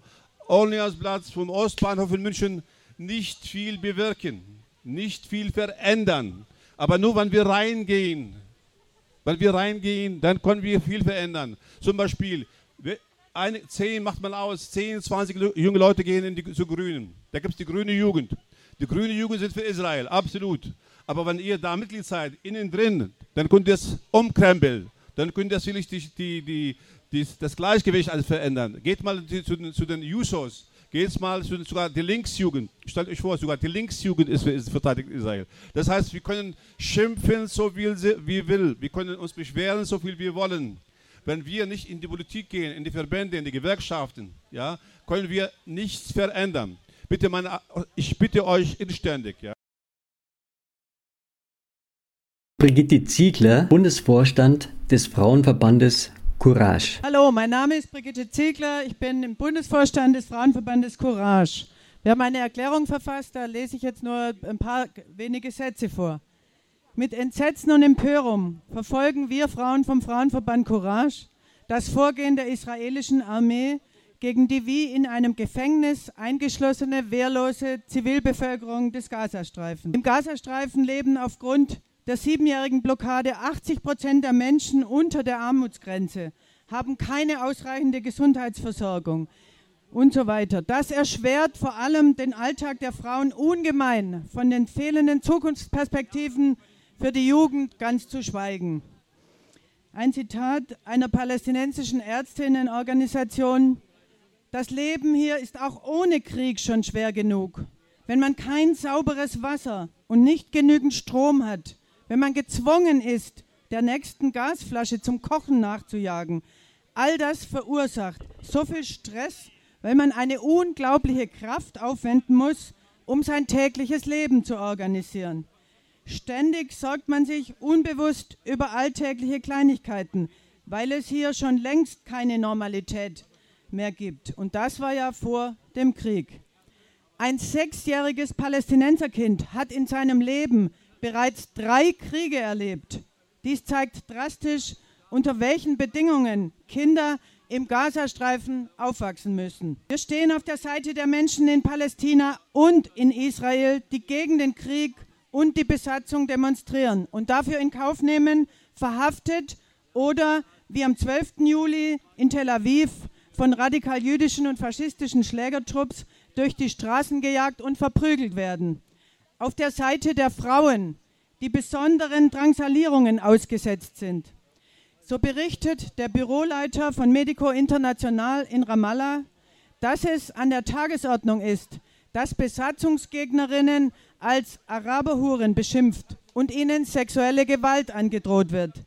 Orleansplatz, vom Ostbahnhof in München nicht viel bewirken, nicht viel verändern. Aber nur wenn wir reingehen, wenn wir reingehen, dann können wir viel verändern. Zum Beispiel, eine, 10 macht man aus, 10, 20 junge Leute gehen in die, zu Grünen. Da gibt es die grüne Jugend. Die grüne Jugend sind für Israel, absolut. Aber wenn ihr da Mitglied seid, innen drin, dann könnt ihr es umkrempeln. Dann könnt ihr vielleicht die, die, die, die, das Gleichgewicht alles verändern. Geht mal zu, den, zu den Jusos. Geht mal zu, sogar die Linksjugend. Stellt euch vor, sogar die Linksjugend ist, ist verteidigt Israel. Das heißt, wir können schimpfen, so viel wie will. Wir können uns beschweren, so viel wir wollen. Wenn wir nicht in die Politik gehen, in die Verbände, in die Gewerkschaften, ja, können wir nichts verändern. Bitte, meine, ich bitte euch inständig, ja. Brigitte Ziegler, Bundesvorstand des Frauenverbandes Courage. Hallo, mein Name ist Brigitte Ziegler. Ich bin im Bundesvorstand des Frauenverbandes Courage. Wir haben eine Erklärung verfasst, da lese ich jetzt nur ein paar wenige Sätze vor. Mit Entsetzen und Empörung verfolgen wir Frauen vom Frauenverband Courage das Vorgehen der israelischen Armee gegen die wie in einem Gefängnis eingeschlossene, wehrlose Zivilbevölkerung des Gazastreifens. Im Gazastreifen leben aufgrund der siebenjährigen Blockade 80 Prozent der Menschen unter der Armutsgrenze, haben keine ausreichende Gesundheitsversorgung und so weiter. Das erschwert vor allem den Alltag der Frauen ungemein, von den fehlenden Zukunftsperspektiven für die Jugend ganz zu schweigen. Ein Zitat einer palästinensischen Ärztinnenorganisation. Das Leben hier ist auch ohne Krieg schon schwer genug. Wenn man kein sauberes Wasser und nicht genügend Strom hat, wenn man gezwungen ist, der nächsten Gasflasche zum Kochen nachzujagen. All das verursacht so viel Stress, weil man eine unglaubliche Kraft aufwenden muss, um sein tägliches Leben zu organisieren. Ständig sorgt man sich unbewusst über alltägliche Kleinigkeiten, weil es hier schon längst keine Normalität mehr gibt. Und das war ja vor dem Krieg. Ein sechsjähriges Palästinenserkind hat in seinem Leben bereits drei Kriege erlebt. Dies zeigt drastisch, unter welchen Bedingungen Kinder im Gazastreifen aufwachsen müssen. Wir stehen auf der Seite der Menschen in Palästina und in Israel, die gegen den Krieg und die Besatzung demonstrieren und dafür in Kauf nehmen, verhaftet oder wie am 12. Juli in Tel Aviv von radikal jüdischen und faschistischen Schlägertrupps durch die Straßen gejagt und verprügelt werden auf der Seite der Frauen, die besonderen Drangsalierungen ausgesetzt sind. So berichtet der Büroleiter von Medico International in Ramallah, dass es an der Tagesordnung ist, dass Besatzungsgegnerinnen als Araberhuren beschimpft und ihnen sexuelle Gewalt angedroht wird.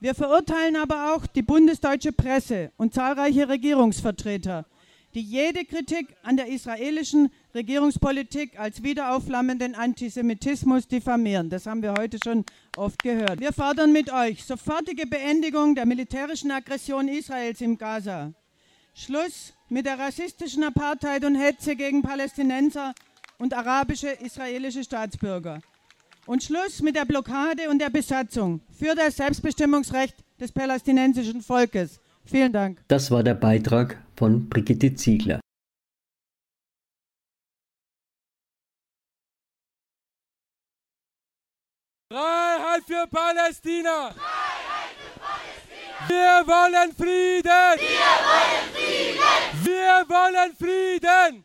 Wir verurteilen aber auch die bundesdeutsche Presse und zahlreiche Regierungsvertreter, die jede Kritik an der israelischen Regierungspolitik als wiederaufflammenden Antisemitismus diffamieren. Das haben wir heute schon oft gehört. Wir fordern mit euch sofortige Beendigung der militärischen Aggression Israels im Gaza. Schluss mit der rassistischen Apartheid und Hetze gegen Palästinenser und arabische israelische Staatsbürger. Und Schluss mit der Blockade und der Besatzung für das Selbstbestimmungsrecht des palästinensischen Volkes. Vielen Dank. Das war der Beitrag von Brigitte Ziegler. Freiheit für Palästina! Freiheit für Palästina! Wir wollen Frieden! Wir wollen Frieden! Wir wollen Frieden!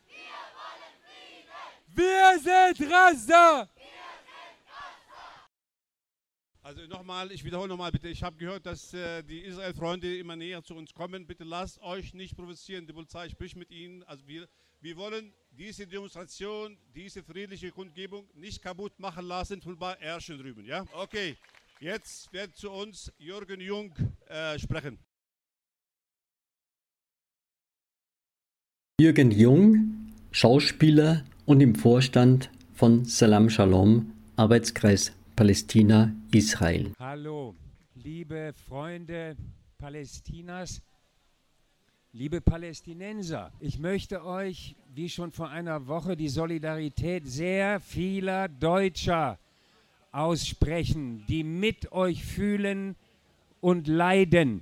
Wir sind Raster! Also nochmal, ich wiederhole nochmal bitte. Ich habe gehört, dass äh, die Israel-Freunde immer näher zu uns kommen. Bitte lasst euch nicht provozieren. Die Polizei spricht mit ihnen. Also wir, wir wollen diese Demonstration, diese friedliche Kundgebung nicht kaputt machen lassen von bei Erschen drüben. Ja? Okay, jetzt wird zu uns Jürgen Jung äh, sprechen. Jürgen Jung, Schauspieler und im Vorstand von Salam Shalom, Arbeitskreis Palästina, Israel. Hallo, liebe Freunde Palästinas, liebe Palästinenser. Ich möchte euch, wie schon vor einer Woche, die Solidarität sehr vieler Deutscher aussprechen, die mit euch fühlen und leiden.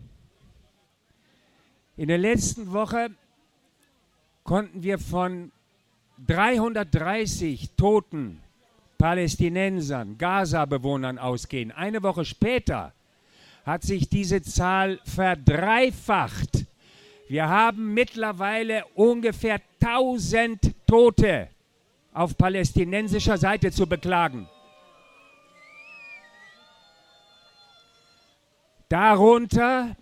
In der letzten Woche konnten wir von 330 Toten Palästinensern, Gaza-Bewohnern ausgehen. Eine Woche später hat sich diese Zahl verdreifacht. Wir haben mittlerweile ungefähr 1000 Tote auf palästinensischer Seite zu beklagen. Darunter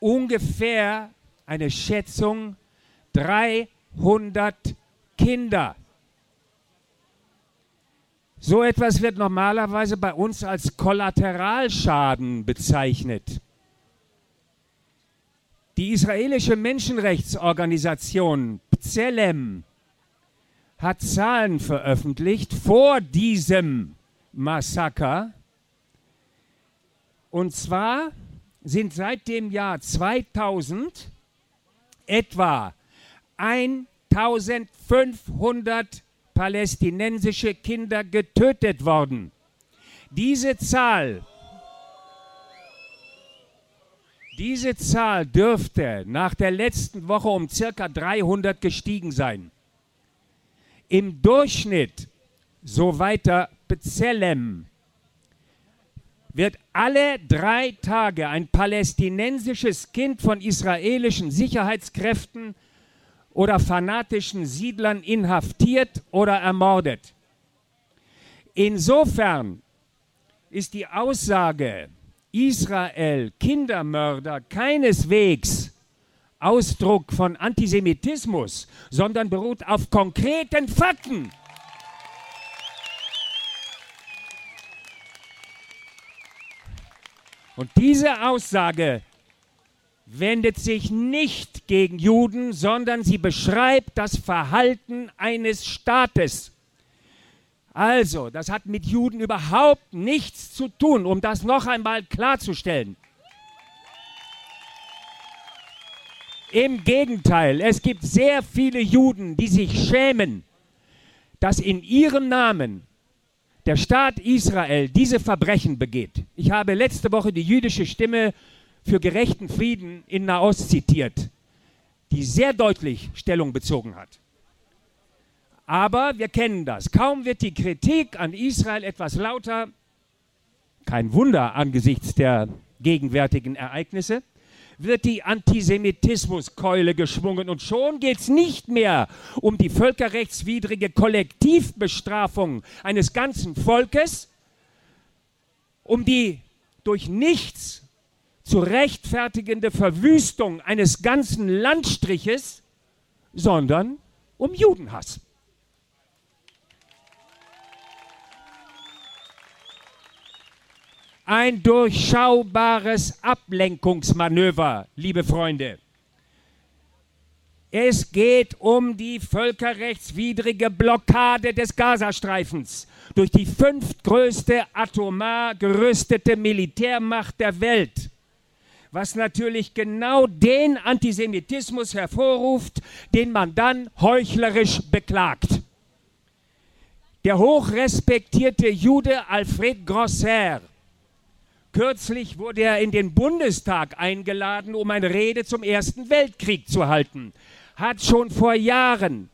ungefähr eine Schätzung 300 Kinder. So etwas wird normalerweise bei uns als Kollateralschaden bezeichnet. Die israelische Menschenrechtsorganisation B'Tselem hat Zahlen veröffentlicht vor diesem Massaker, Und zwar sind seit dem Jahr 2000 etwa 1500 palästinensische Kinder getötet worden. Diese Zahl, diese Zahl dürfte nach der letzten Woche um circa 300 gestiegen sein. Im Durchschnitt, so weiter Bezellem, wird alle drei Tage ein palästinensisches Kind von israelischen Sicherheitskräften oder fanatischen Siedlern inhaftiert oder ermordet. Insofern ist die Aussage, Israel Kindermörder keineswegs Ausdruck von Antisemitismus, sondern beruht auf konkreten Fakten. Und diese Aussage wendet sich nicht gegen Juden, sondern sie beschreibt das Verhalten eines Staates. Also, das hat mit Juden überhaupt nichts zu tun, um das noch einmal klarzustellen. Im Gegenteil, es gibt sehr viele Juden, die sich schämen, dass in ihrem Namen der Staat Israel diese Verbrechen begeht. Ich habe letzte Woche die jüdische Stimme für gerechten Frieden in Nahost zitiert, die sehr deutlich Stellung bezogen hat. Aber wir kennen das. Kaum wird die Kritik an Israel etwas lauter, kein Wunder angesichts der gegenwärtigen Ereignisse, wird die Antisemitismuskeule geschwungen und schon geht es nicht mehr um die völkerrechtswidrige Kollektivbestrafung eines ganzen Volkes, um die durch nichts zu rechtfertigende Verwüstung eines ganzen Landstriches, sondern um Judenhass. Ein durchschaubares Ablenkungsmanöver, liebe Freunde. Es geht um die völkerrechtswidrige Blockade des Gazastreifens durch die fünftgrößte atomar gerüstete Militärmacht der Welt, was natürlich genau den Antisemitismus hervorruft, den man dann heuchlerisch beklagt. Der hochrespektierte Jude Alfred Grosser Kürzlich wurde er in den Bundestag eingeladen, um eine Rede zum Ersten Weltkrieg zu halten. Hat schon vor Jahren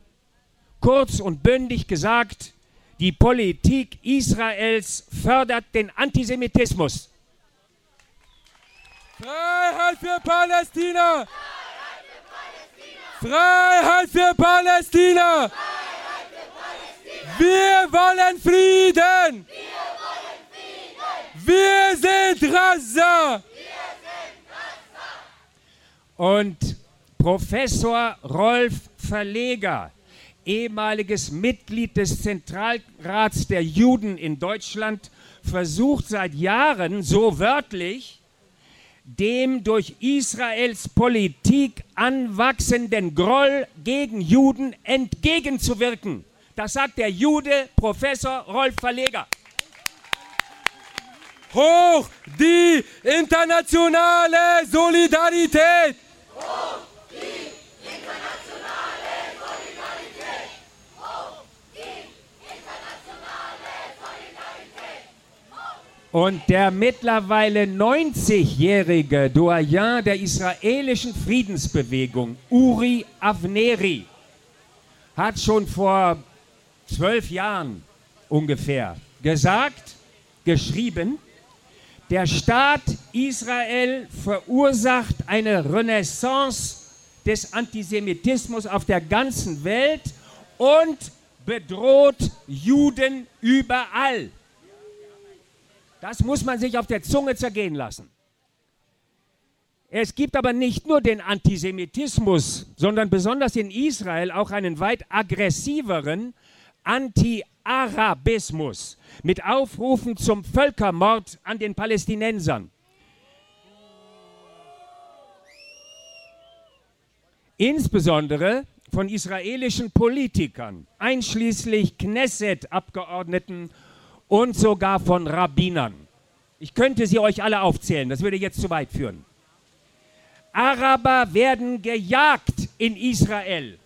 kurz und bündig gesagt, die Politik Israels fördert den Antisemitismus. Freiheit für Palästina! Freiheit für Palästina! Wir wollen Frieden! Wir sind Raza! Und Professor Rolf Verleger, ehemaliges Mitglied des Zentralrats der Juden in Deutschland, versucht seit Jahren so wörtlich, dem durch Israels Politik anwachsenden Groll gegen Juden entgegenzuwirken. Das sagt der Jude Professor Rolf Verleger. Hoch die internationale Solidarität! Hoch die internationale Solidarität! Hoch die internationale Solidarität! Und der mittlerweile 90-jährige Doyen der israelischen Friedensbewegung, Uri Avneri, hat schon vor zwölf Jahren ungefähr gesagt, geschrieben, der Staat Israel verursacht eine Renaissance des Antisemitismus auf der ganzen Welt und bedroht Juden überall. Das muss man sich auf der Zunge zergehen lassen. Es gibt aber nicht nur den Antisemitismus, sondern besonders in Israel auch einen weit aggressiveren Anti-Arabismus mit Aufrufen zum Völkermord an den Palästinensern. Insbesondere von israelischen Politikern, einschließlich Knesset-Abgeordneten und sogar von Rabbinern. Ich könnte sie euch alle aufzählen, das würde jetzt zu weit führen. Araber werden gejagt in Israel.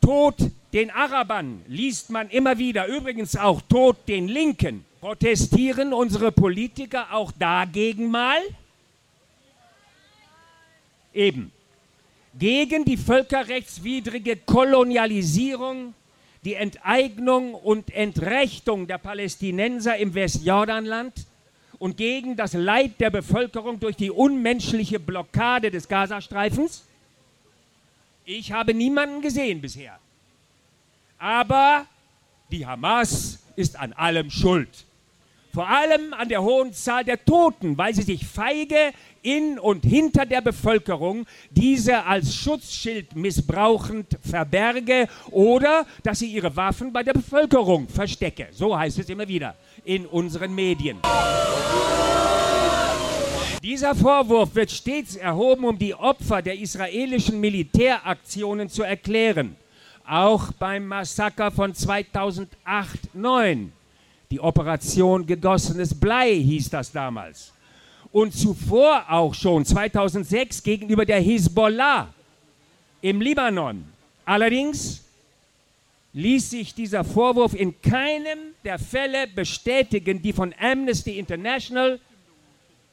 Tod den Arabern liest man immer wieder, übrigens auch Tod den Linken. Protestieren unsere Politiker auch dagegen mal? Eben. Gegen die völkerrechtswidrige Kolonialisierung, die Enteignung und Entrechtung der Palästinenser im Westjordanland und gegen das Leid der Bevölkerung durch die unmenschliche Blockade des Gazastreifens? Ich habe niemanden gesehen bisher. Aber die Hamas ist an allem schuld. Vor allem an der hohen Zahl der Toten, weil sie sich feige in und hinter der Bevölkerung diese als Schutzschild missbrauchend verberge oder dass sie ihre Waffen bei der Bevölkerung verstecke. So heißt es immer wieder in unseren Medien. Dieser Vorwurf wird stets erhoben, um die Opfer der israelischen Militäraktionen zu erklären. Auch beim Massaker von 2008-9. Die Operation Gegossenes Blei hieß das damals. Und zuvor auch schon 2006 gegenüber der Hisbollah im Libanon. Allerdings ließ sich dieser Vorwurf in keinem der Fälle bestätigen, die von Amnesty International,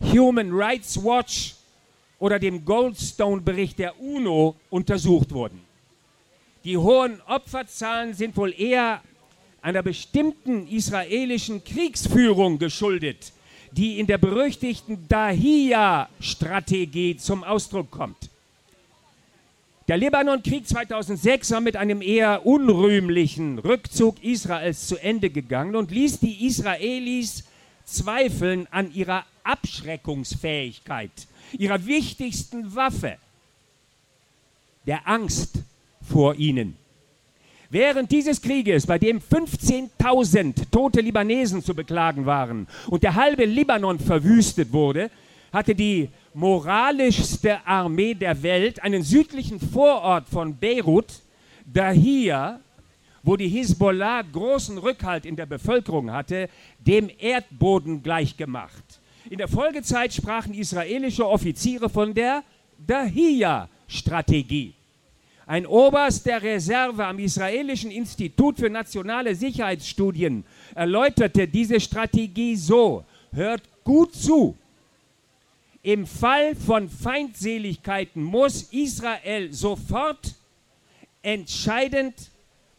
Human Rights Watch oder dem Goldstone-Bericht der UNO untersucht wurden. Die hohen Opferzahlen sind wohl eher einer bestimmten israelischen Kriegsführung geschuldet, die in der berüchtigten Dahia-Strategie zum Ausdruck kommt. Der Libanonkrieg 2006 war mit einem eher unrühmlichen Rückzug Israels zu Ende gegangen und ließ die Israelis zweifeln an ihrer Abschreckungsfähigkeit, ihrer wichtigsten Waffe, der Angst vor ihnen. Während dieses Krieges, bei dem 15.000 tote Libanesen zu beklagen waren und der halbe Libanon verwüstet wurde, hatte die moralischste Armee der Welt einen südlichen Vorort von Beirut, Dahia, wo die Hisbollah großen Rückhalt in der Bevölkerung hatte, dem Erdboden gleichgemacht. In der Folgezeit sprachen israelische Offiziere von der Dahia-Strategie. Ein Oberst der Reserve am israelischen Institut für nationale Sicherheitsstudien erläuterte diese Strategie so, hört gut zu, im Fall von Feindseligkeiten muss Israel sofort entscheidend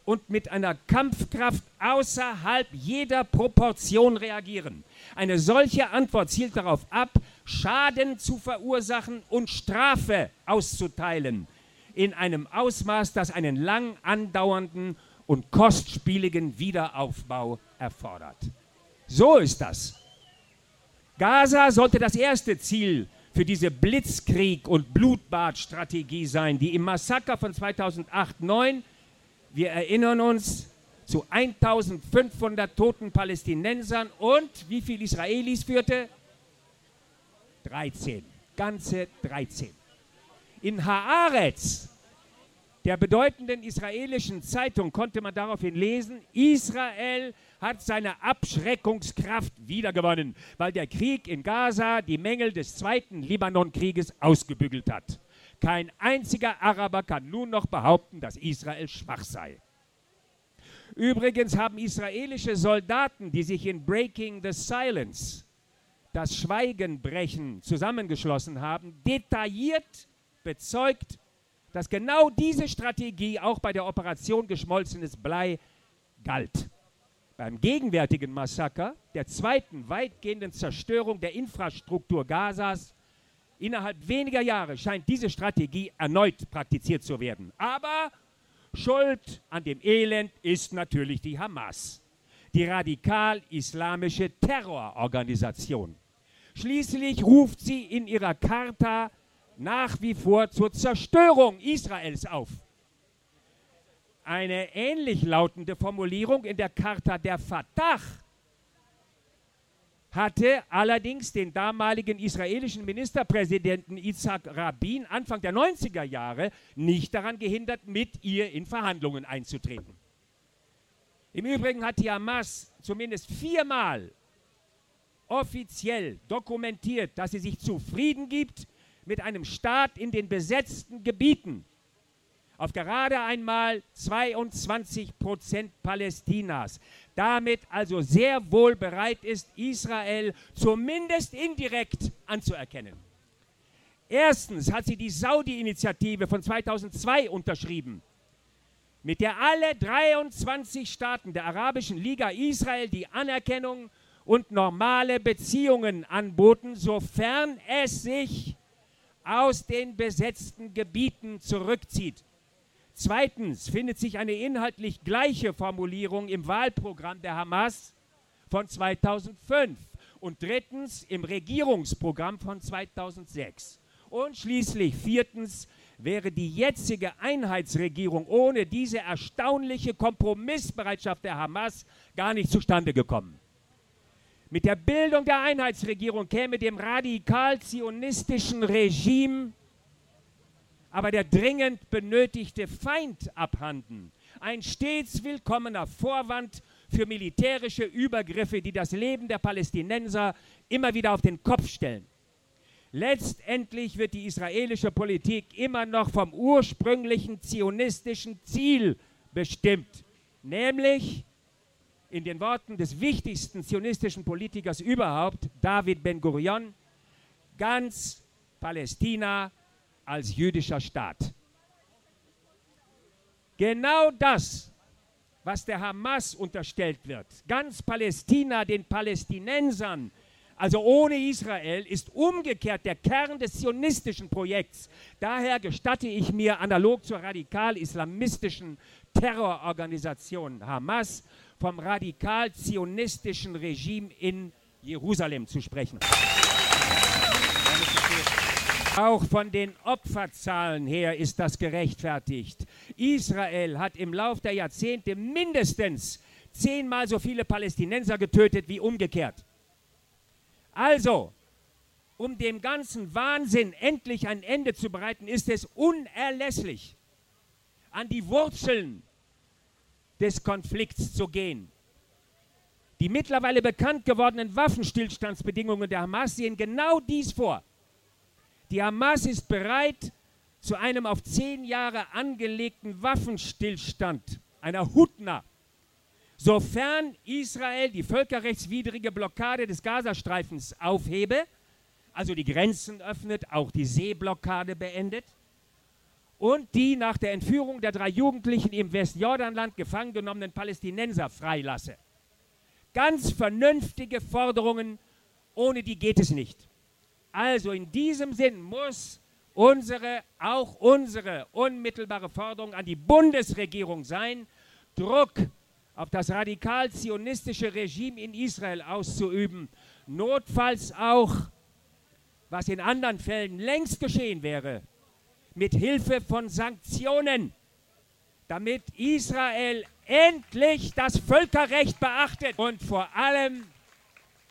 und mit einer Kampfkraft außerhalb jeder Proportion reagieren. Eine solche Antwort zielt darauf ab, Schaden zu verursachen und Strafe auszuteilen in einem Ausmaß, das einen lang andauernden und kostspieligen Wiederaufbau erfordert. So ist das. Gaza sollte das erste Ziel für diese Blitzkrieg- und Blutbadstrategie sein, die im Massaker von 2008-9, wir erinnern uns, zu 1500 toten Palästinensern und wie viele Israelis führte? 13, ganze 13. In Haaretz, der bedeutenden israelischen Zeitung, konnte man daraufhin lesen, Israel hat seine Abschreckungskraft wiedergewonnen, weil der Krieg in Gaza die Mängel des zweiten Libanonkrieges ausgebügelt hat. Kein einziger Araber kann nun noch behaupten, dass Israel schwach sei. Übrigens haben israelische Soldaten, die sich in Breaking the Silence, das Schweigen brechen, zusammengeschlossen haben, detailliert bezeugt, dass genau diese Strategie auch bei der Operation geschmolzenes Blei galt beim gegenwärtigen Massaker, der zweiten weitgehenden Zerstörung der Infrastruktur Gazas, innerhalb weniger Jahre scheint diese Strategie erneut praktiziert zu werden. Aber Schuld an dem Elend ist natürlich die Hamas, die radikal-islamische Terrororganisation. Schließlich ruft sie in ihrer Charta nach wie vor zur Zerstörung Israels auf. Eine ähnlich lautende Formulierung in der Charta der Fatah hatte allerdings den damaligen israelischen Ministerpräsidenten Isaac Rabin Anfang der 90er Jahre nicht daran gehindert, mit ihr in Verhandlungen einzutreten. Im Übrigen hat die Hamas zumindest viermal offiziell dokumentiert, dass sie sich zufrieden gibt mit einem Staat in den besetzten Gebieten auf gerade einmal 22 Prozent Palästinas. Damit also sehr wohl bereit ist, Israel zumindest indirekt anzuerkennen. Erstens hat sie die Saudi-Initiative von 2002 unterschrieben, mit der alle 23 Staaten der Arabischen Liga Israel die Anerkennung und normale Beziehungen anboten, sofern es sich aus den besetzten Gebieten zurückzieht. Zweitens findet sich eine inhaltlich gleiche Formulierung im Wahlprogramm der Hamas von 2005 und drittens im Regierungsprogramm von 2006. Und schließlich viertens wäre die jetzige Einheitsregierung ohne diese erstaunliche Kompromissbereitschaft der Hamas gar nicht zustande gekommen. Mit der Bildung der Einheitsregierung käme dem radikal-zionistischen Regime aber der dringend benötigte Feind abhanden. Ein stets willkommener Vorwand für militärische Übergriffe, die das Leben der Palästinenser immer wieder auf den Kopf stellen. Letztendlich wird die israelische Politik immer noch vom ursprünglichen zionistischen Ziel bestimmt, nämlich in den Worten des wichtigsten zionistischen Politikers überhaupt, David Ben-Gurion, ganz Palästina als jüdischer Staat. Genau das, was der Hamas unterstellt wird, ganz Palästina den Palästinensern, also ohne Israel, ist umgekehrt der Kern des zionistischen Projekts. Daher gestatte ich mir, analog zur radikal-islamistischen Terrororganisation Hamas, vom radikal-zionistischen Regime in Jerusalem zu sprechen. Auch von den Opferzahlen her ist das gerechtfertigt. Israel hat im Lauf der Jahrzehnte mindestens zehnmal so viele Palästinenser getötet wie umgekehrt. Also, um dem ganzen Wahnsinn endlich ein Ende zu bereiten, ist es unerlässlich, an die Wurzeln des Konflikts zu gehen. Die mittlerweile bekannt gewordenen Waffenstillstandsbedingungen der Hamas sehen genau dies vor. Die Hamas ist bereit zu einem auf zehn Jahre angelegten Waffenstillstand, einer Hutna, sofern Israel die völkerrechtswidrige Blockade des Gazastreifens aufhebe, also die Grenzen öffnet, auch die Seeblockade beendet und die nach der Entführung der drei Jugendlichen im Westjordanland gefangen genommenen Palästinenser freilasse. Ganz vernünftige Forderungen, ohne die geht es nicht. Also in diesem Sinn muss unsere, auch unsere unmittelbare Forderung an die Bundesregierung sein, Druck auf das radikal-zionistische Regime in Israel auszuüben, notfalls auch, was in anderen Fällen längst geschehen wäre, mit Hilfe von Sanktionen, damit Israel endlich das Völkerrecht beachtet und vor allem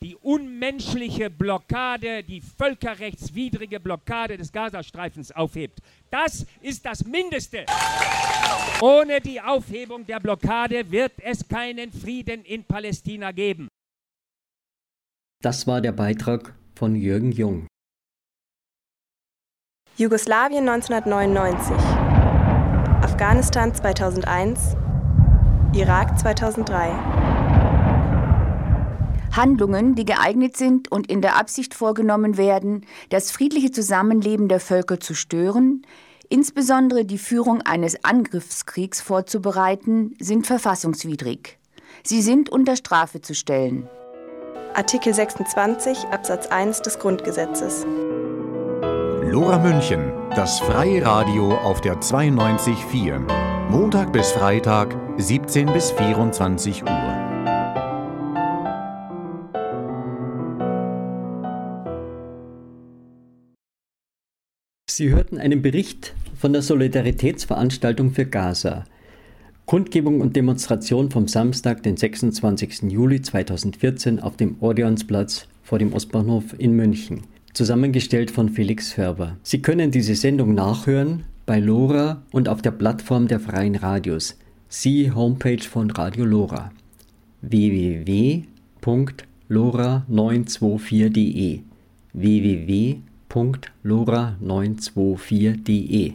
die unmenschliche Blockade, die völkerrechtswidrige Blockade des Gazastreifens aufhebt. Das ist das Mindeste. Ohne die Aufhebung der Blockade wird es keinen Frieden in Palästina geben. Das war der Beitrag von Jürgen Jung. Jugoslawien 1999, Afghanistan 2001, Irak 2003. Handlungen, die geeignet sind und in der Absicht vorgenommen werden, das friedliche Zusammenleben der Völker zu stören, insbesondere die Führung eines Angriffskriegs vorzubereiten, sind verfassungswidrig. Sie sind unter Strafe zu stellen. Artikel 26 Absatz 1 des Grundgesetzes. Lora München, das freie Radio auf der 92.4. Montag bis Freitag, 17 bis 24 Uhr. Sie hörten einen Bericht von der Solidaritätsveranstaltung für Gaza. Kundgebung und Demonstration vom Samstag, den 26. Juli 2014 auf dem Odeonsplatz vor dem Ostbahnhof in München. Zusammengestellt von Felix Färber. Sie können diese Sendung nachhören bei Lora und auf der Plattform der Freien Radios. Sie Homepage von Radio Lora www.lora.at www.lora924.de www.lora924.de